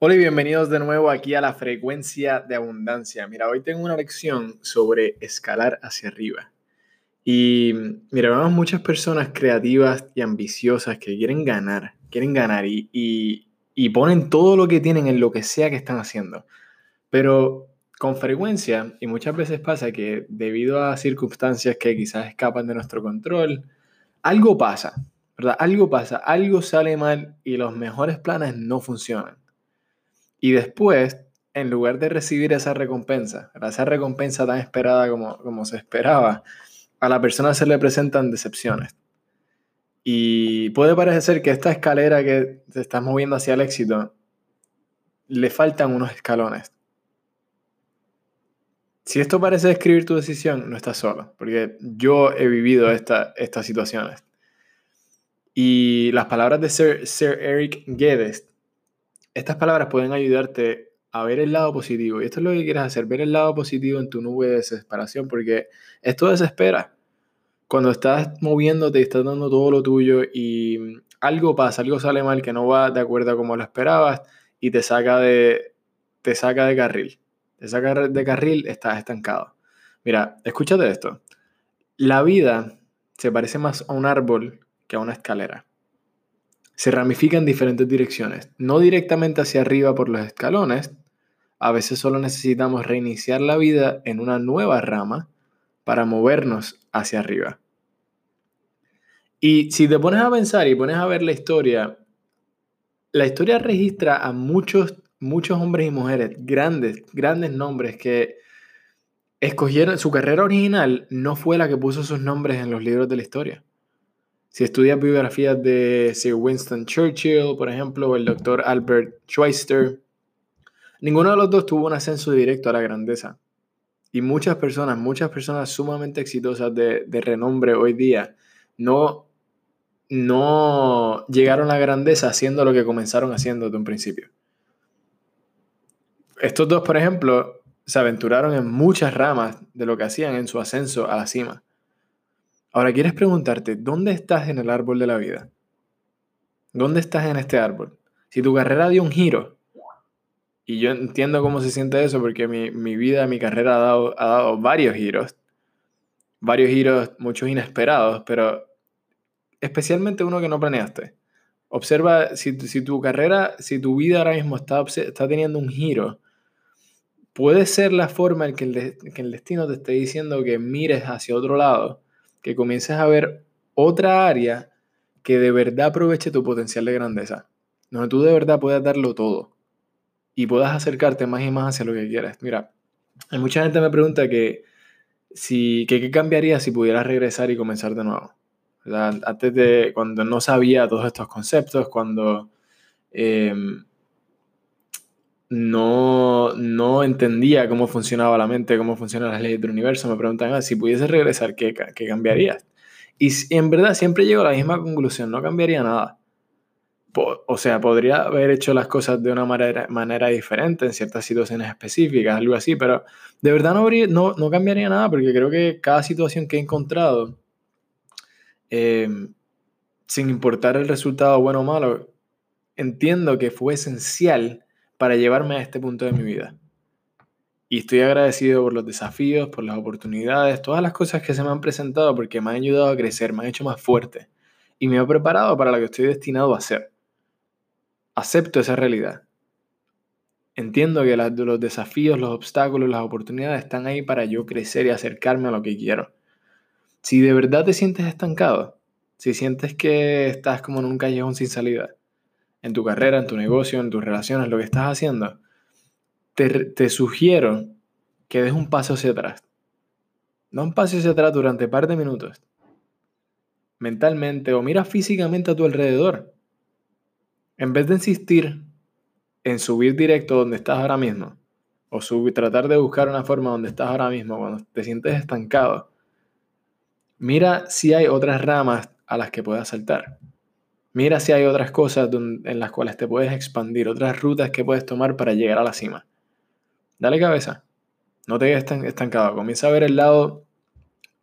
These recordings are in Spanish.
Hola y bienvenidos de nuevo aquí a la frecuencia de abundancia. Mira, hoy tengo una lección sobre escalar hacia arriba. Y mira, vemos muchas personas creativas y ambiciosas que quieren ganar, quieren ganar y, y, ponen todo lo que tienen en lo que sea que están haciendo. Pero con frecuencia, y muchas veces pasa que debido a circunstancias que quizás escapan de nuestro control, algo pasa, ¿verdad? Algo pasa, algo sale mal y los mejores planes no funcionan. Y después, en lugar de recibir esa recompensa, esa recompensa tan esperada como, como se esperaba, a la persona se le presentan decepciones. Y puede parecer que esta escalera que te estás moviendo hacia el éxito, le faltan unos escalones. Si esto parece describir tu decisión, no estás solo, porque yo he vivido esta, estas situaciones. Y las palabras de Sir, Sir Eric Geddes estas palabras pueden ayudarte a ver el lado positivo. Y esto es lo que quieres hacer, ver el lado positivo en tu nube de desesperación, porque esto desespera. Cuando estás moviéndote y estás dando todo lo tuyo y algo pasa, algo sale mal que no va de acuerdo a como lo esperabas y te saca de, te saca de carril. Te saca de carril, estás estancado. Mira, escúchate esto. La vida se parece más a un árbol que a una escalera se ramifica en diferentes direcciones, no directamente hacia arriba por los escalones, a veces solo necesitamos reiniciar la vida en una nueva rama para movernos hacia arriba. Y si te pones a pensar y pones a ver la historia, la historia registra a muchos, muchos hombres y mujeres, grandes, grandes nombres que escogieron, su carrera original no fue la que puso sus nombres en los libros de la historia. Si estudias biografías de Sir Winston Churchill, por ejemplo, o el doctor Albert Schweitzer, ninguno de los dos tuvo un ascenso directo a la grandeza. Y muchas personas, muchas personas sumamente exitosas de, de renombre hoy día, no, no llegaron a la grandeza haciendo lo que comenzaron haciendo desde un principio. Estos dos, por ejemplo, se aventuraron en muchas ramas de lo que hacían en su ascenso a la cima. Ahora quieres preguntarte, ¿dónde estás en el árbol de la vida? ¿Dónde estás en este árbol? Si tu carrera dio un giro, y yo entiendo cómo se siente eso porque mi, vida, mi carrera ha dado, ha dado varios giros, varios giros, muchos inesperados, pero especialmente uno que no planeaste. Observa si, si, tu carrera, si tu vida ahora mismo está, está teniendo un giro, puede ser la forma en que el, que el destino te esté diciendo que mires hacia otro lado que comiences a ver otra área que de verdad aproveche tu potencial de grandeza, donde tú de verdad puedas darlo todo y puedas acercarte más y más hacia lo que quieras. Mira, hay mucha gente me pregunta que si qué cambiaría si pudieras regresar y comenzar de nuevo. Antes de cuando no sabía todos estos conceptos, cuando em, no, no entendía cómo funcionaba la mente, cómo funcionan las leyes del universo, me preguntan, ah, si pudiese regresar, ¿qué, qué cambiarías? Y, en verdad siempre llego a la misma conclusión, no cambiaría nada. o sea, podría haber hecho las cosas de una manera, manera diferente en ciertas situaciones específicas, algo así, pero de verdad no, no, no cambiaría nada porque creo que cada situación que he encontrado, eh, sin importar el resultado bueno o malo, entiendo que fue esencial para llevarme a este punto de mi vida. Y estoy agradecido por los desafíos, por las oportunidades, todas las cosas que se me han presentado porque me han ayudado a crecer, me han hecho más fuerte y me ha preparado para lo que estoy destinado a hacer. Acepto esa realidad. Entiendo que los desafíos, los obstáculos, las oportunidades están ahí para yo crecer y acercarme a lo que quiero. Si de verdad te sientes estancado, si sientes que estás como en un callejón sin salida, en tu carrera, en tu negocio, en tus relaciones, lo que estás haciendo, te, sugiero que des un paso hacia atrás. Da un paso hacia atrás durante un par de minutos. Mentalmente o mira físicamente a tu alrededor. En vez de insistir en subir directo donde estás ahora mismo, o subir, tratar de buscar una forma donde estás ahora mismo cuando te sientes estancado, mira si hay otras ramas a las que puedas saltar. Mira si hay otras cosas en las cuales te puedes expandir, otras rutas que puedes tomar para llegar a la cima. Dale cabeza. No te quedes estancado. Comienza a ver el lado,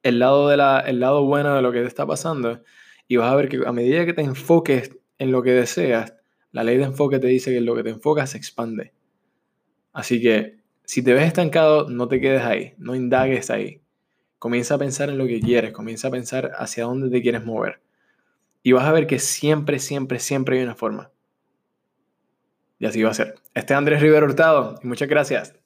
el lado, de la, el lado bueno de lo que te está pasando y vas a ver que a medida que te enfoques en lo que deseas, La ley de enfoque te dice que lo que te enfocas se expande. Así que si te ves estancado, no te quedes ahí, no indagues ahí. Comienza a pensar en lo que quieres, comienza a pensar hacia dónde te quieres mover. Y vas a ver que siempre, siempre, siempre hay una forma. Y así va a ser. Este es Andrés Rivero Hurtado y muchas gracias.